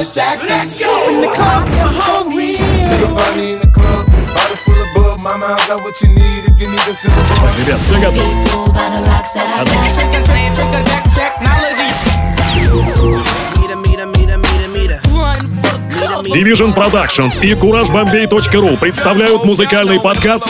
Miss Jackson. Let's go. In the club, you're hungry. Nigga, find me in the club. Bottle full of bub. Mama, I got what you need if you need to feel the bug. By the rocks that I got. Division Productions и CourageBombay.ru представляют музыкальный подкаст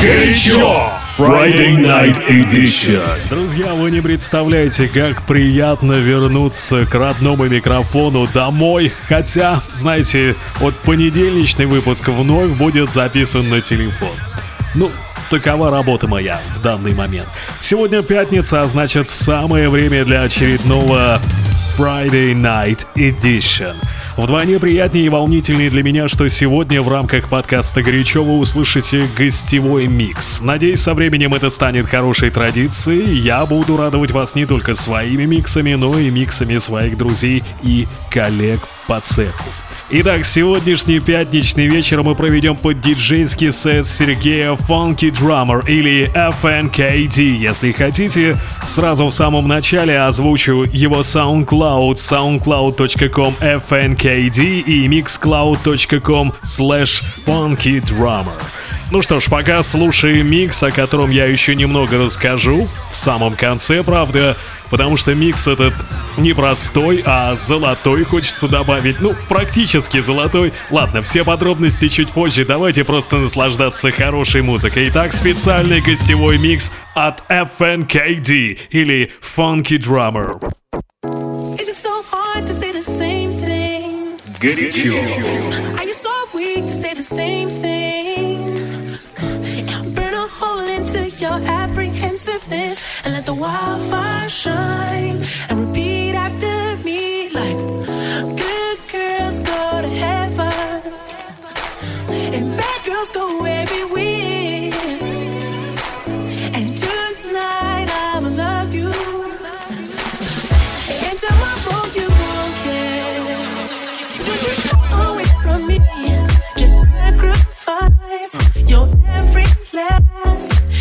«Горячо» Friday Night Edition. Друзья, вы не представляете, как приятно вернуться к родному микрофону домой. Хотя, знаете, вот понедельничный выпуск вновь будет записан на телефон. Ну, такова работа моя в данный момент. Сегодня пятница, а значит самое время для очередного Friday Night Edition. Вдвойне приятнее и волнительнее для меня, что сегодня в рамках подкаста «Горячо» вы услышите гостевой микс. Надеюсь, со временем это станет хорошей традицией. Я буду радовать вас не только своими миксами, но и миксами своих друзей и коллег по цеху. Итак, сегодняшний пятничный вечер мы проведем под диджейский сет Сергея Funky Drummer или FNKD, если хотите. Сразу в самом начале озвучу его SoundCloud, soundcloud.com FNKD и mixcloud.com slash funkydrummer. Ну что ж, пока слушаем микс, о котором я еще немного расскажу в самом конце, правда, потому что микс этот не простой, а золотой, хочется добавить. Ну, практически золотой. Ладно, все подробности чуть позже, давайте просто наслаждаться хорошей музыкой. Итак, специальный гостевой микс от FNKD или Funky Drummer. Is it so hard to say the same thing? Горячо. Are you so weak to say the same thing? Your apprehensiveness and let the wildfire shine and repeat after me like good girls go to heaven and bad girls go everywhere. And tonight I'ma love you. And tomorrow you won't care. Away from me, just sacrifice your every last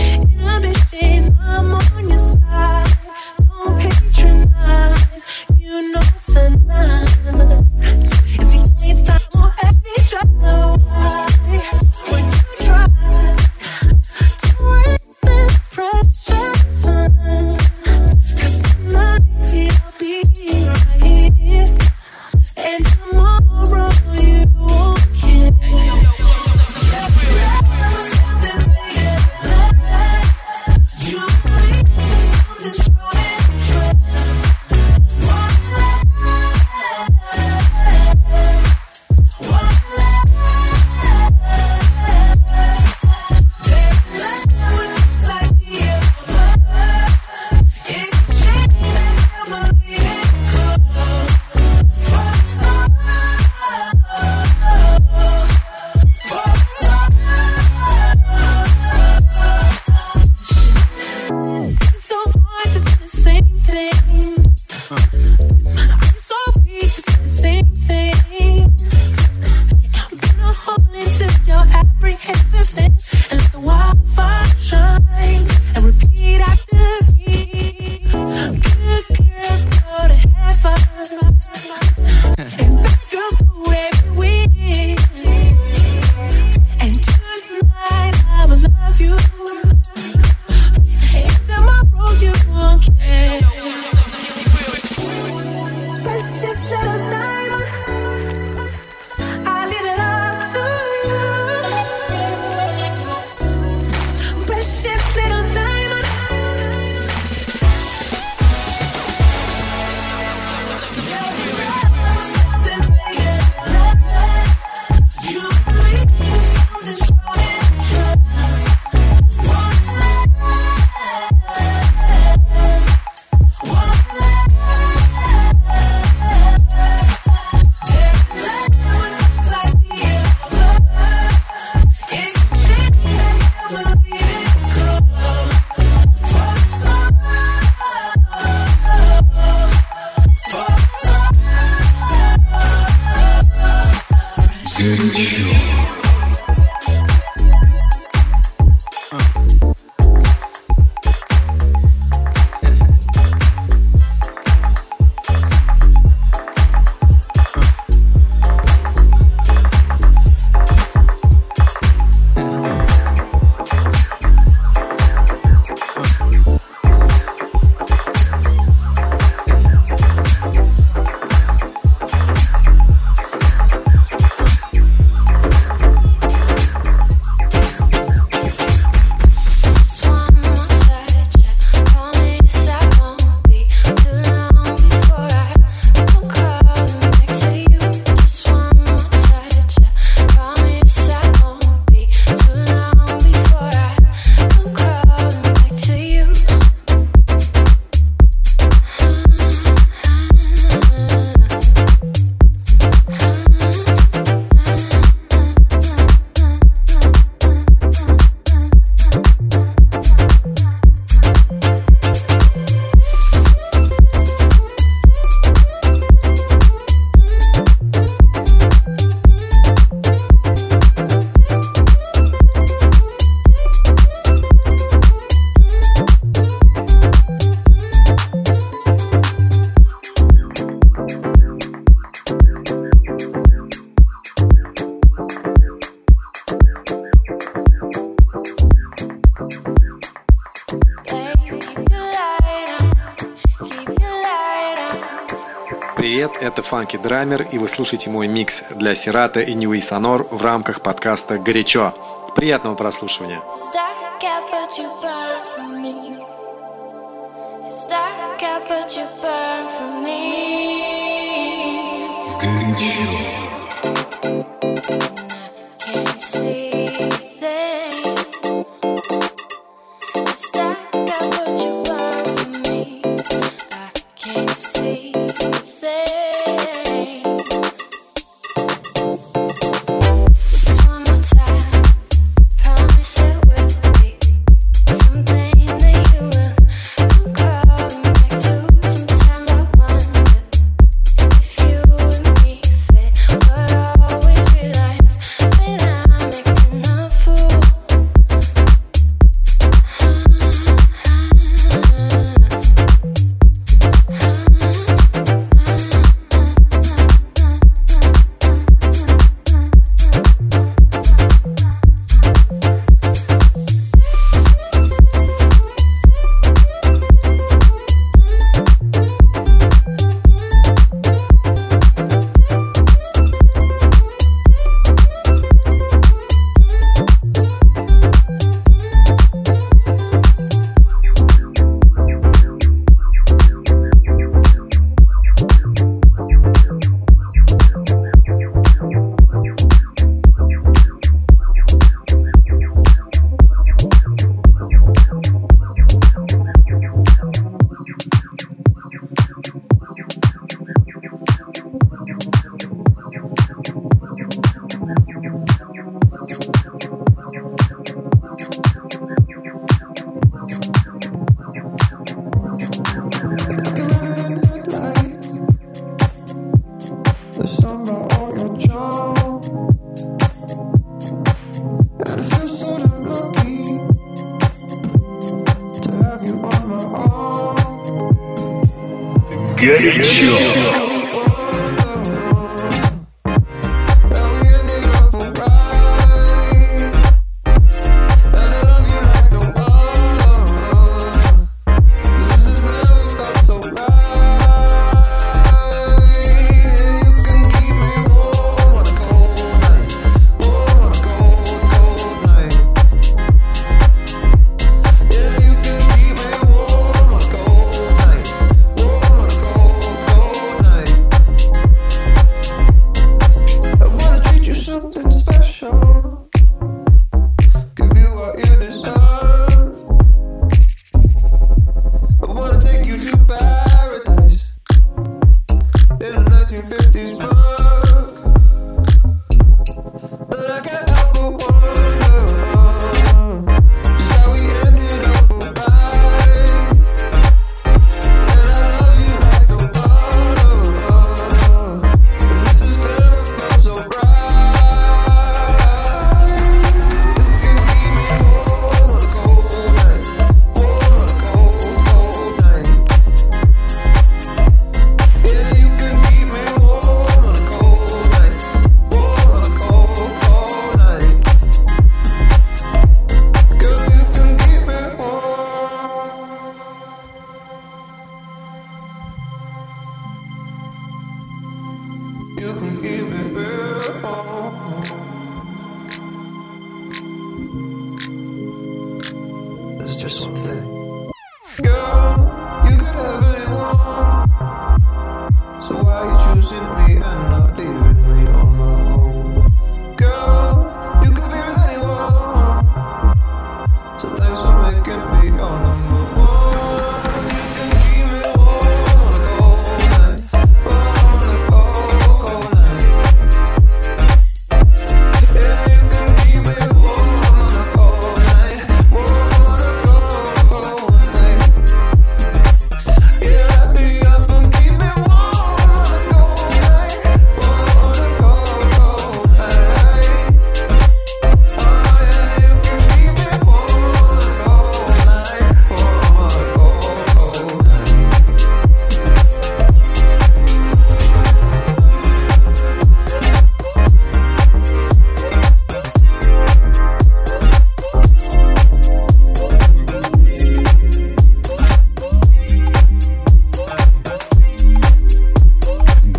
привет! Это Фанки Драмер, и вы слушаете мой микс для Сирата и Ньюи Сонор в рамках подкаста «Горячо». Приятного прослушивания! Горячо.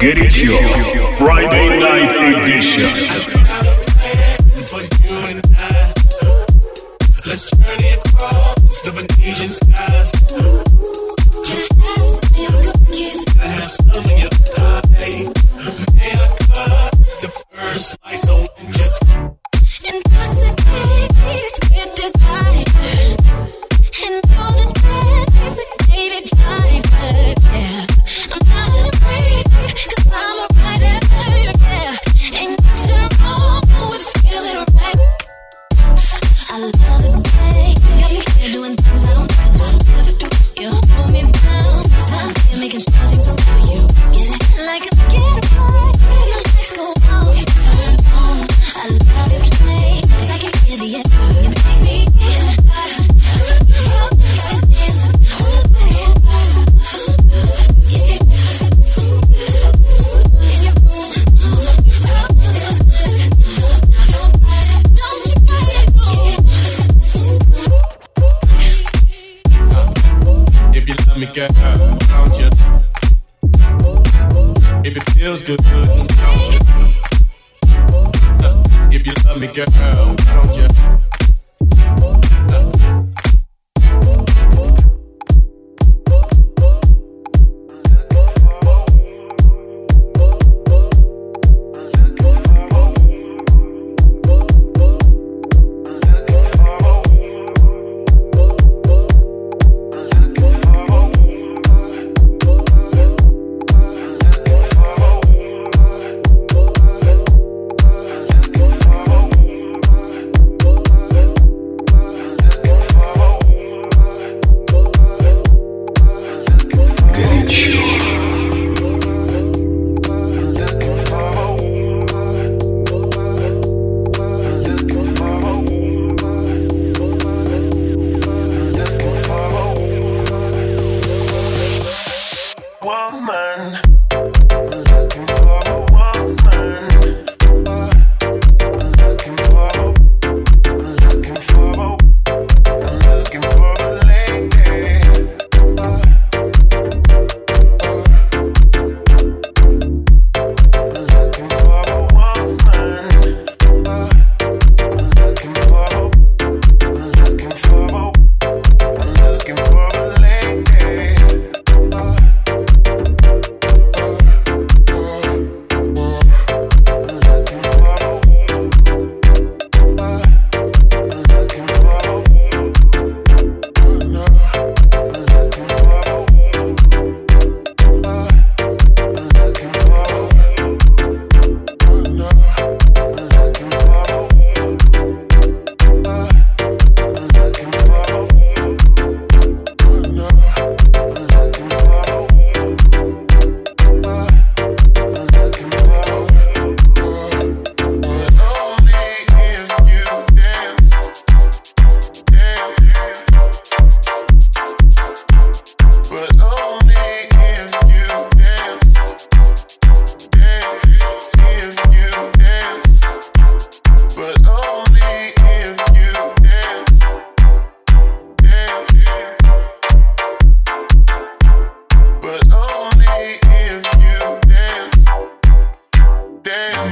Get Горячо. Friday Night Edition. Me, you? If it feels good, don't you? If you love me, girl, why don't you?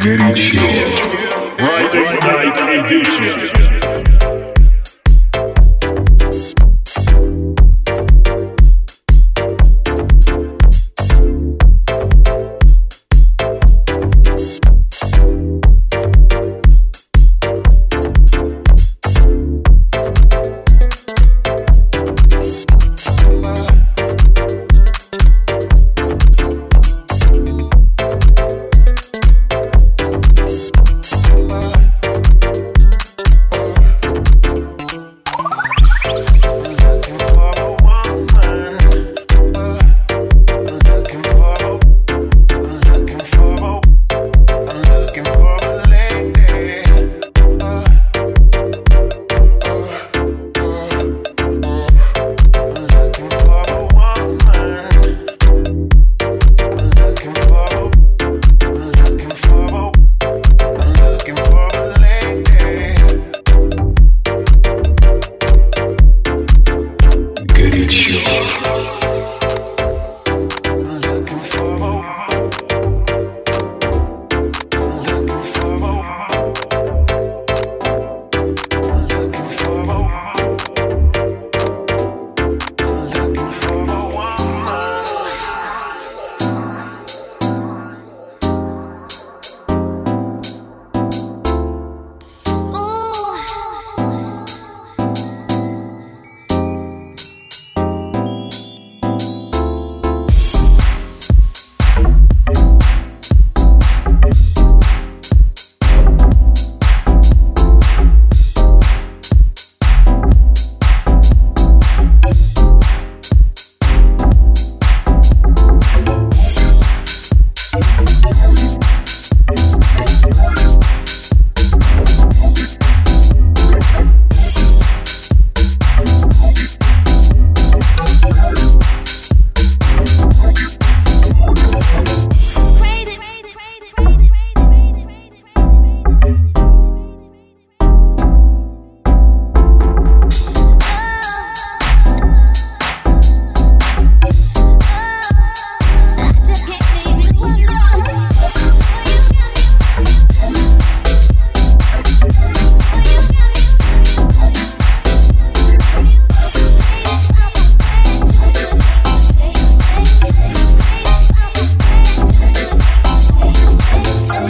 горячо. Friday Night Edition.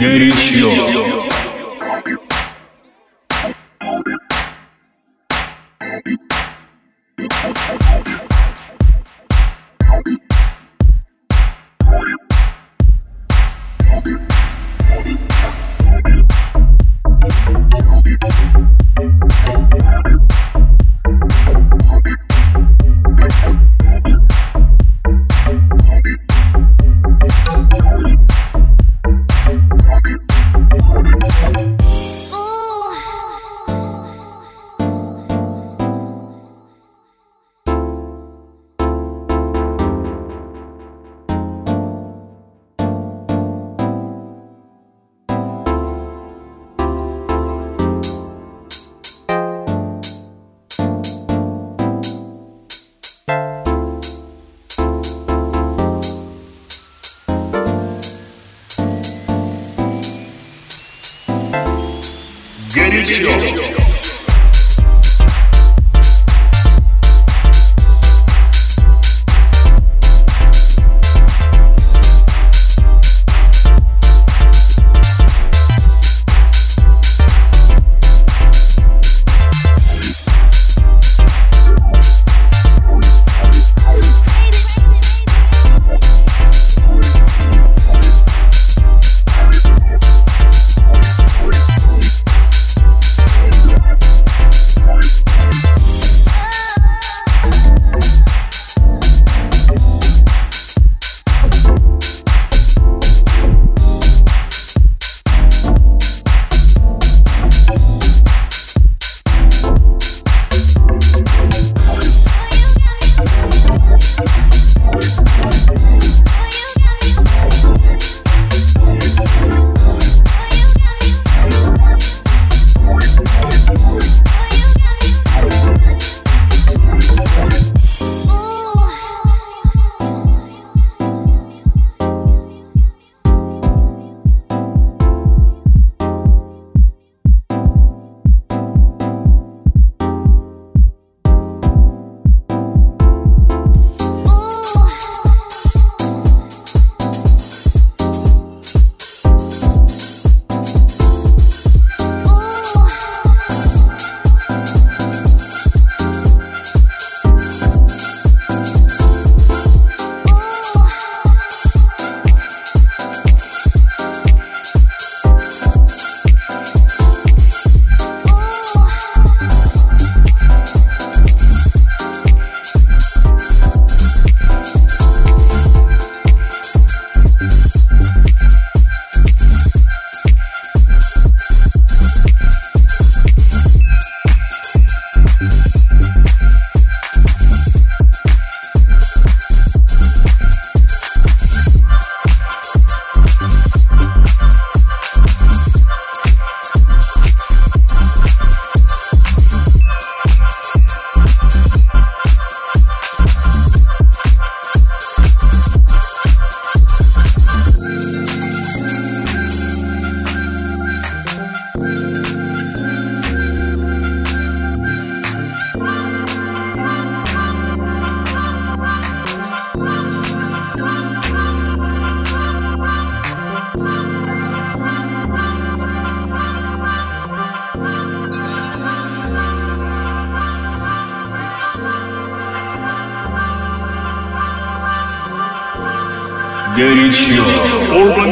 Горячо. Горячо. Горячо.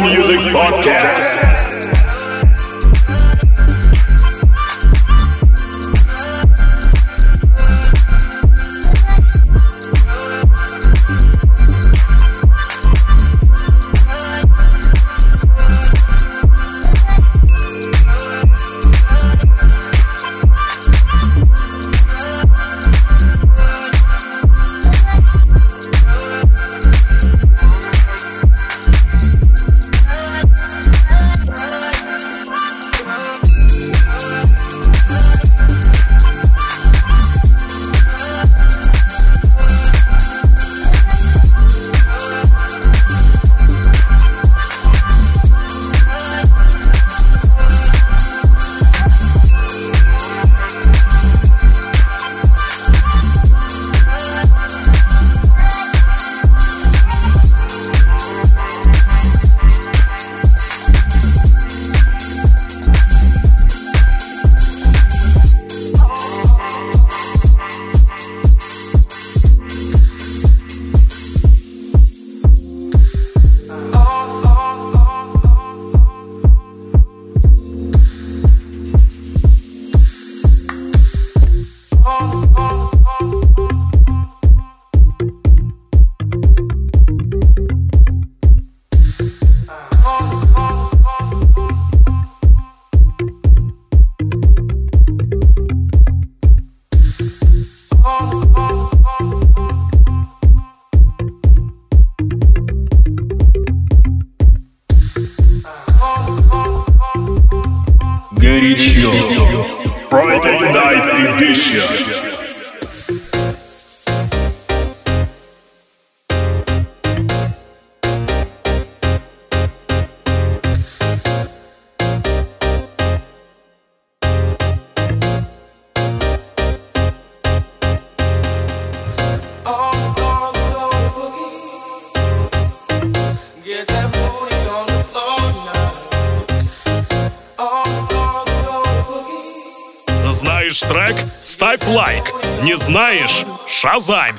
Music Podcast. Знаешь трек? Ставь лайк. Не знаешь? Шазамь.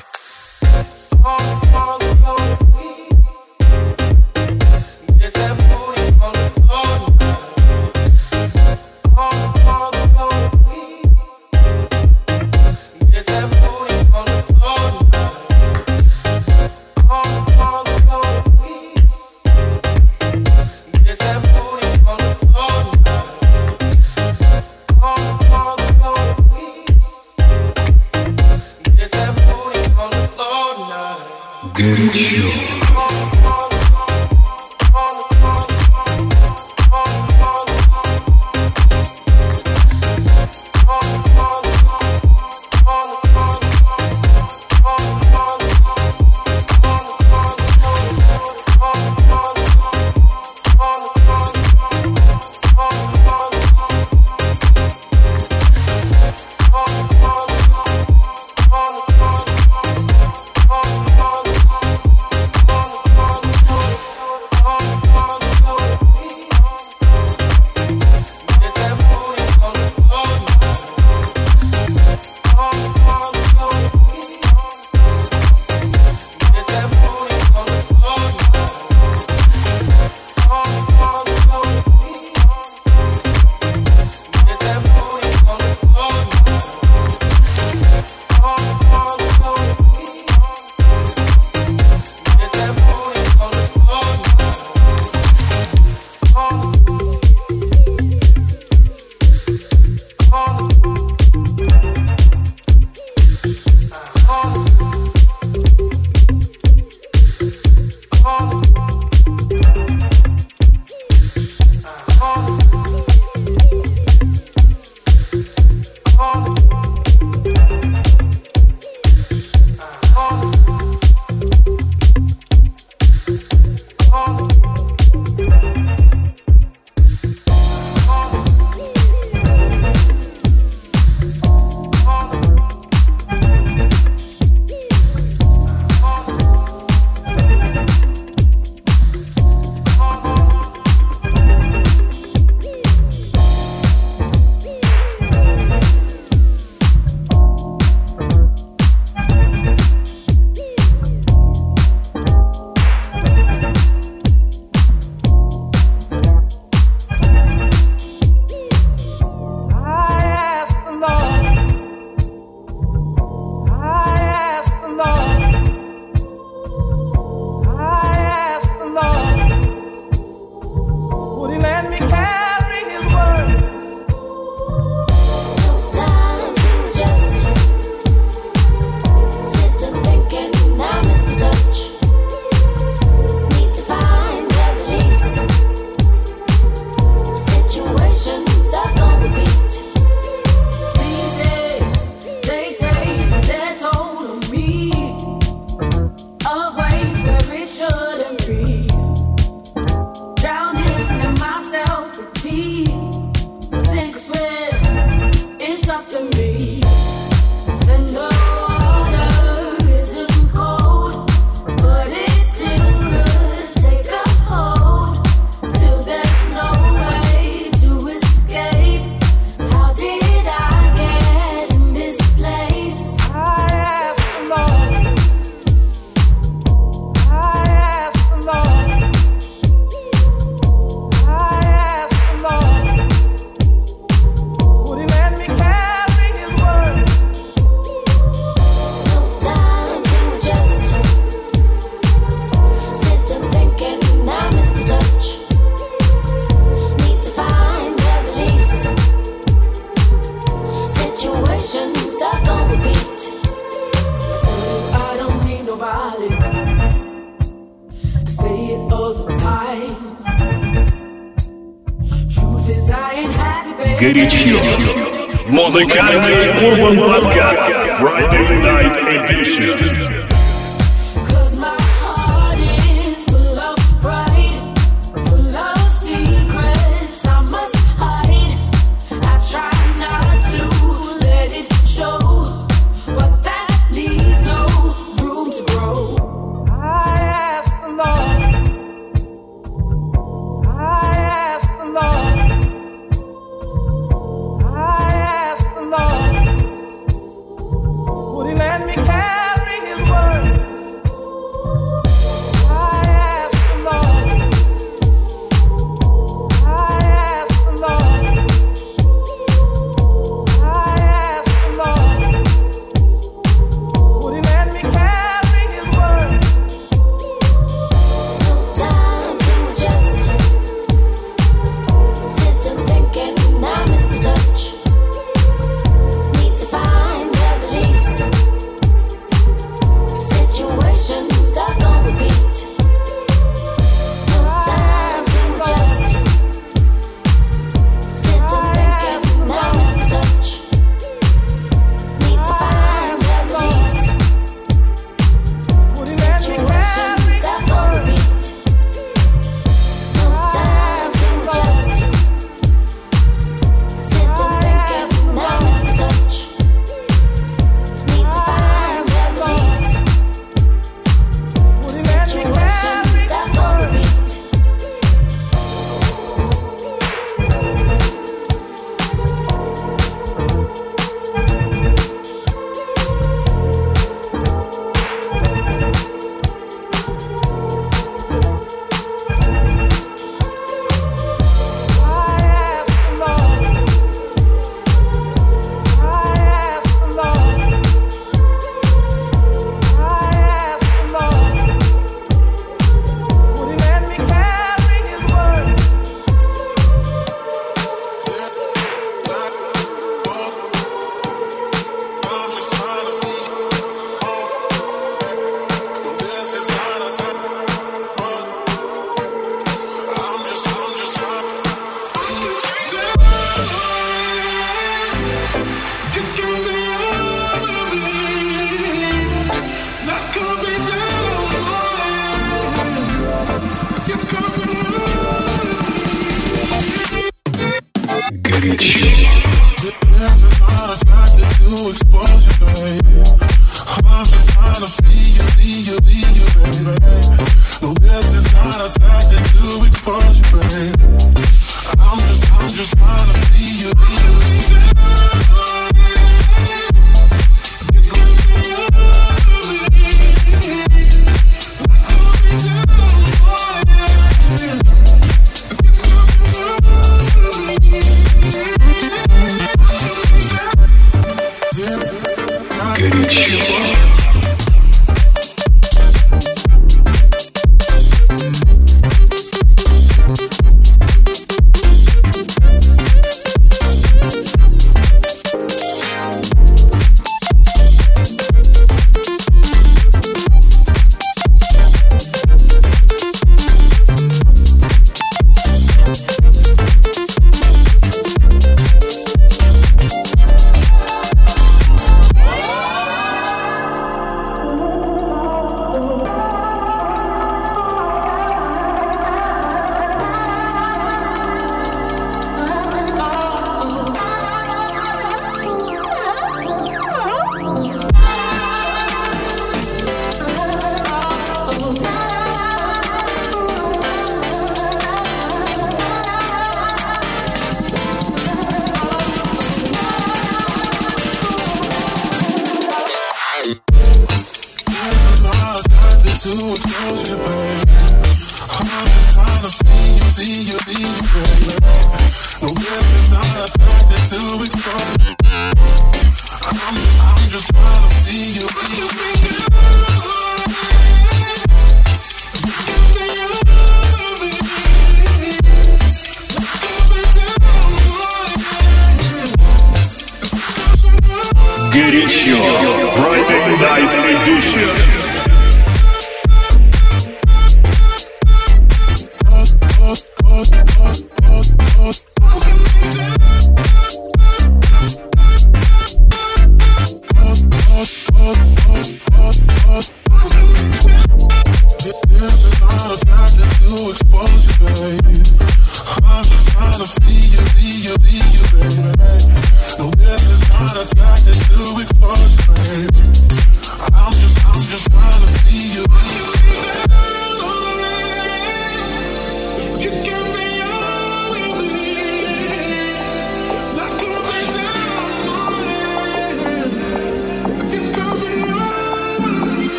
Горячо.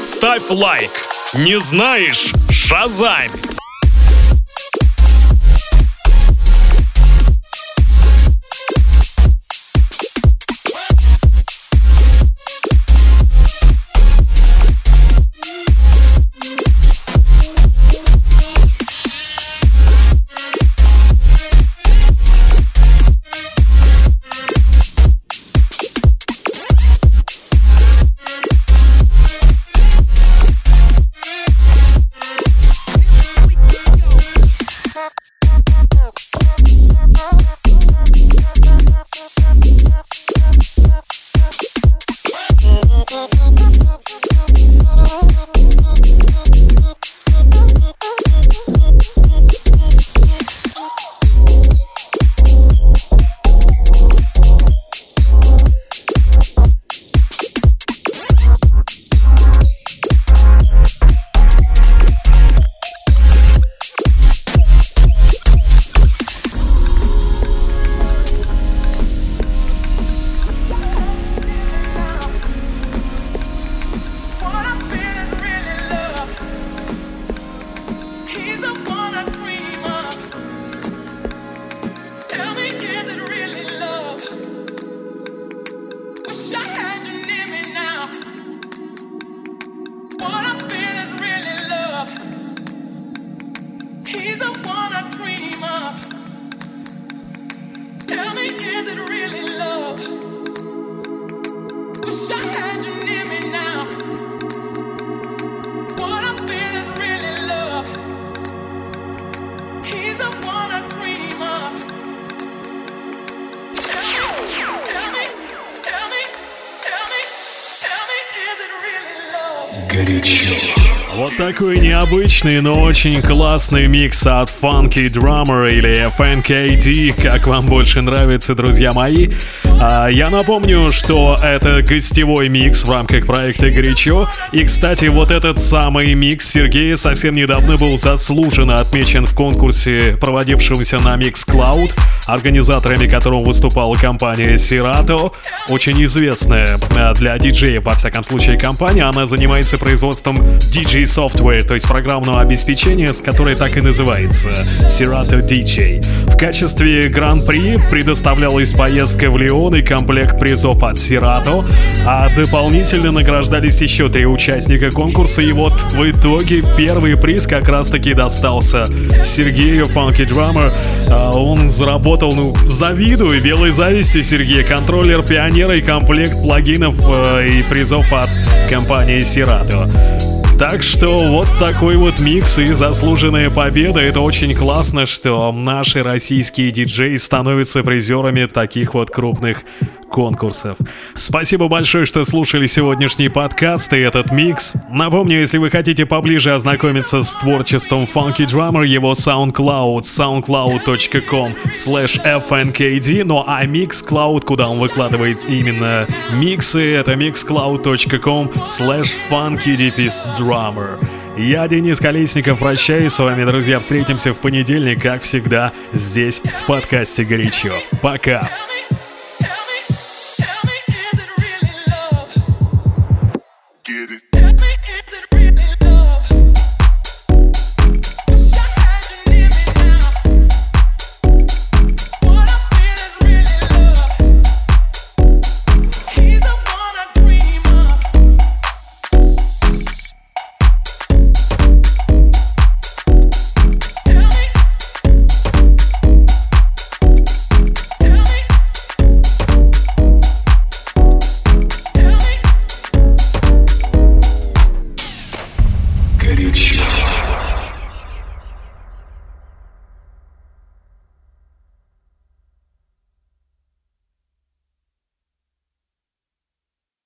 Ставь лайк. Не знаешь? Шазань. Горячо. Вот такой необычный, но очень классный микс от Funky Drummer или FNKD, как вам больше нравится, друзья мои. А, я напомню, что это гостевой микс в рамках проекта «Горячо». И, кстати, вот этот самый микс Сергея совсем недавно был заслуженно отмечен в конкурсе, проводившемся на Mixcloud, организаторами которого выступала компания Serato, очень известная э, для диджеев, во всяком случае, компания. Она занимается производством DJ Software, то есть программного обеспечения, с которой так и называется Serato DJ. В качестве гран-при предоставлялась поездка в Лион и комплект призов от Serato, а дополнительно награждались еще три участника конкурса, и вот в итоге первый приз как раз-таки достался Сергею Funky Drummer. Он заработал, ну, завидую, белой зависти Сергея, контроллер пионера и комплект плагинов э, и призов от компании Serato. Так что вот такой вот микс и заслуженная победа. Это очень классно, что наши российские диджеи становятся призерами таких вот крупных конкурсов. Спасибо большое, что слушали сегодняшний подкаст и этот микс. Напомню, если вы хотите поближе ознакомиться с творчеством Funky Drummer, его SoundCloud, soundcloud.com slash fnkd, ну а Mixcloud, куда он выкладывает именно миксы, это mixcloud.com slash funky-drummer. Я, Денис Колесников, прощаюсь с вами, друзья. Встретимся в понедельник, как всегда, здесь, в подкасте «Горячо». Пока!